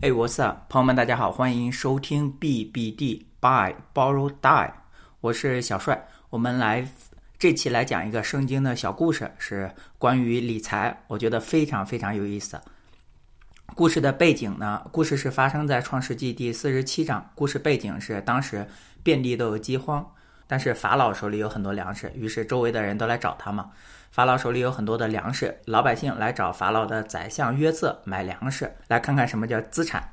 哎，What's up，朋友们，大家好，欢迎收听 BBD Buy Borrow Die，我是小帅。我们来这期来讲一个圣经的小故事，是关于理财，我觉得非常非常有意思。故事的背景呢，故事是发生在创世纪第四十七章。故事背景是当时遍地都有饥荒，但是法老手里有很多粮食，于是周围的人都来找他嘛。法老手里有很多的粮食，老百姓来找法老的宰相约瑟买粮食，来看看什么叫资产。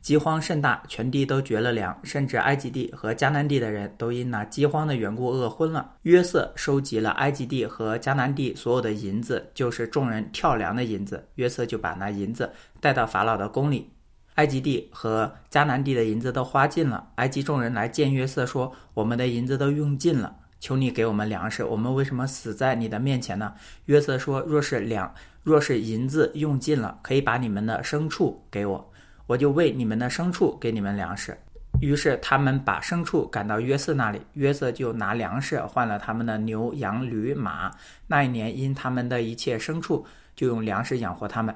饥荒甚大，全地都绝了粮，甚至埃及地和迦南地的人都因那饥荒的缘故饿昏了。约瑟收集了埃及地和迦南地所有的银子，就是众人跳粮的银子。约瑟就把那银子带到法老的宫里。埃及地和迦南地的银子都花尽了，埃及众人来见约瑟说：“我们的银子都用尽了。”求你给我们粮食，我们为什么死在你的面前呢？约瑟说：“若是两，若是银子用尽了，可以把你们的牲畜给我，我就为你们的牲畜给你们粮食。”于是他们把牲畜赶到约瑟那里，约瑟就拿粮食换了他们的牛羊驴马。那一年因他们的一切牲畜，就用粮食养活他们。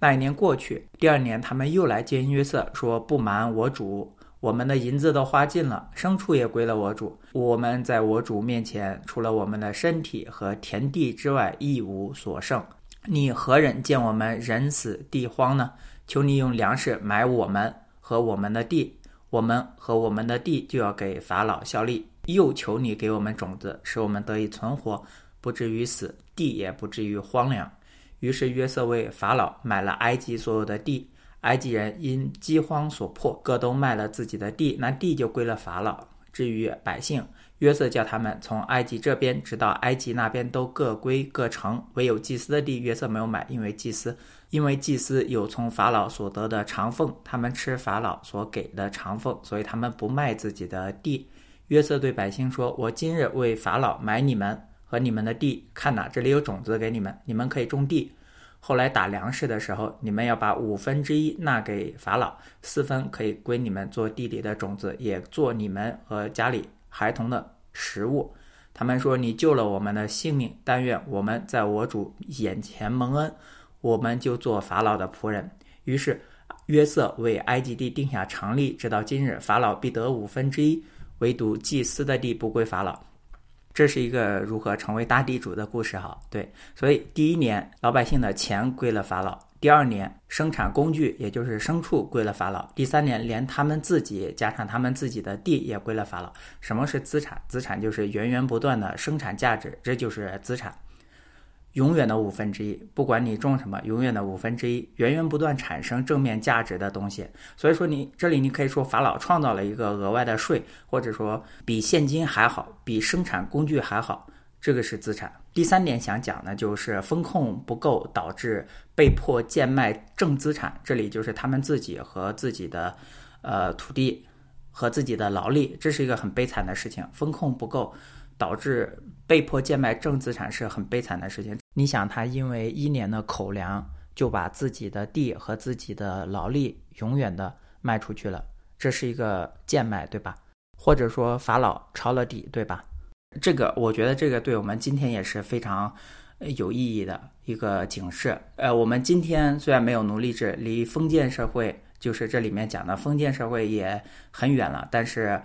那一年过去，第二年他们又来见约瑟，说：“不瞒我主。”我们的银子都花尽了，牲畜也归了我主。我们在我主面前，除了我们的身体和田地之外，一无所剩。你何忍见我们人死地荒呢？求你用粮食买我们和我们的地，我们和我们的地就要给法老效力。又求你给我们种子，使我们得以存活，不至于死，地也不至于荒凉。于是约瑟为法老买了埃及所有的地。埃及人因饥荒所迫，各都卖了自己的地，那地就归了法老。至于百姓，约瑟叫他们从埃及这边直到埃及那边都各归各城，唯有祭司的地，约瑟没有买，因为祭司，因为祭司有从法老所得的长俸，他们吃法老所给的长俸，所以他们不卖自己的地。约瑟对百姓说：“我今日为法老买你们和你们的地，看哪，这里有种子给你们，你们可以种地。”后来打粮食的时候，你们要把五分之一纳给法老，四分可以归你们做地里的种子，也做你们和家里孩童的食物。他们说：“你救了我们的性命，但愿我们在我主眼前蒙恩，我们就做法老的仆人。”于是约瑟为埃及地定下常例，直到今日，法老必得五分之一，唯独祭司的地不归法老。这是一个如何成为大地主的故事哈，对，所以第一年老百姓的钱归了法老，第二年生产工具也就是牲畜归了法老，第三年连他们自己加上他们自己的地也归了法老。什么是资产？资产就是源源不断的生产价值，这就是资产。永远的五分之一，不管你种什么，永远的五分之一，源源不断产生正面价值的东西。所以说，你这里你可以说法老创造了一个额外的税，或者说比现金还好，比生产工具还好，这个是资产。第三点想讲的就是风控不够导致被迫贱卖正资产，这里就是他们自己和自己的呃土地和自己的劳力，这是一个很悲惨的事情。风控不够。导致被迫贱卖正资产是很悲惨的事情。你想，他因为一年的口粮就把自己的地和自己的劳力永远的卖出去了，这是一个贱卖，对吧？或者说法老抄了底，对吧？这个我觉得这个对我们今天也是非常有意义的一个警示。呃，我们今天虽然没有奴隶制，离封建社会就是这里面讲的封建社会也很远了，但是。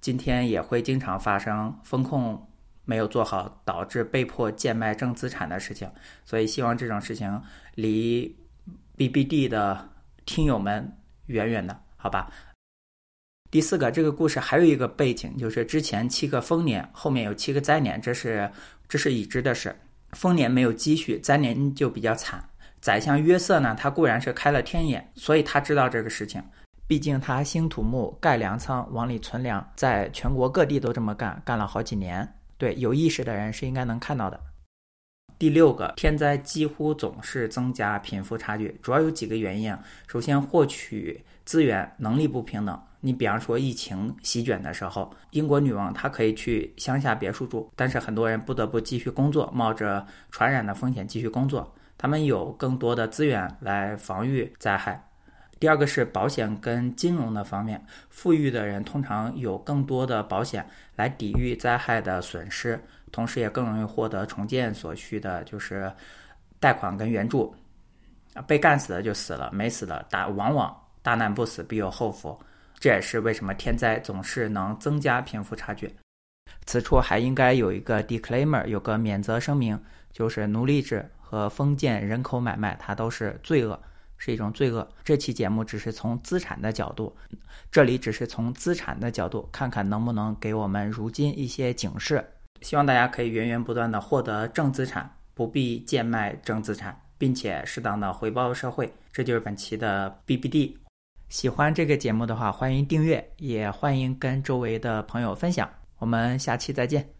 今天也会经常发生风控没有做好，导致被迫贱卖正资产的事情，所以希望这种事情离 BBD 的听友们远远的，好吧？第四个，这个故事还有一个背景，就是之前七个丰年，后面有七个灾年，这是这是已知的事。丰年没有积蓄，灾年就比较惨。宰相约瑟呢，他固然是开了天眼，所以他知道这个事情。毕竟他兴土木、盖粮仓、往里存粮，在全国各地都这么干，干了好几年。对有意识的人是应该能看到的。第六个，天灾几乎总是增加贫富差距，主要有几个原因啊。首先，获取资源能力不平等。你比方说疫情席卷的时候，英国女王她可以去乡下别墅住，但是很多人不得不继续工作，冒着传染的风险继续工作。他们有更多的资源来防御灾害。第二个是保险跟金融的方面，富裕的人通常有更多的保险来抵御灾害的损失，同时也更容易获得重建所需的就是贷款跟援助。被干死的就死了，没死的大往往大难不死必有后福。这也是为什么天灾总是能增加贫富差距。此处还应该有一个 disclaimer，有个免责声明，就是奴隶制和封建人口买卖，它都是罪恶，是一种罪恶。这期节目只是从资产的角度，这里只是从资产的角度看看能不能给我们如今一些警示。希望大家可以源源不断的获得正资产，不必贱卖正资产，并且适当的回报社会。这就是本期的 BBD。喜欢这个节目的话，欢迎订阅，也欢迎跟周围的朋友分享。我们下期再见。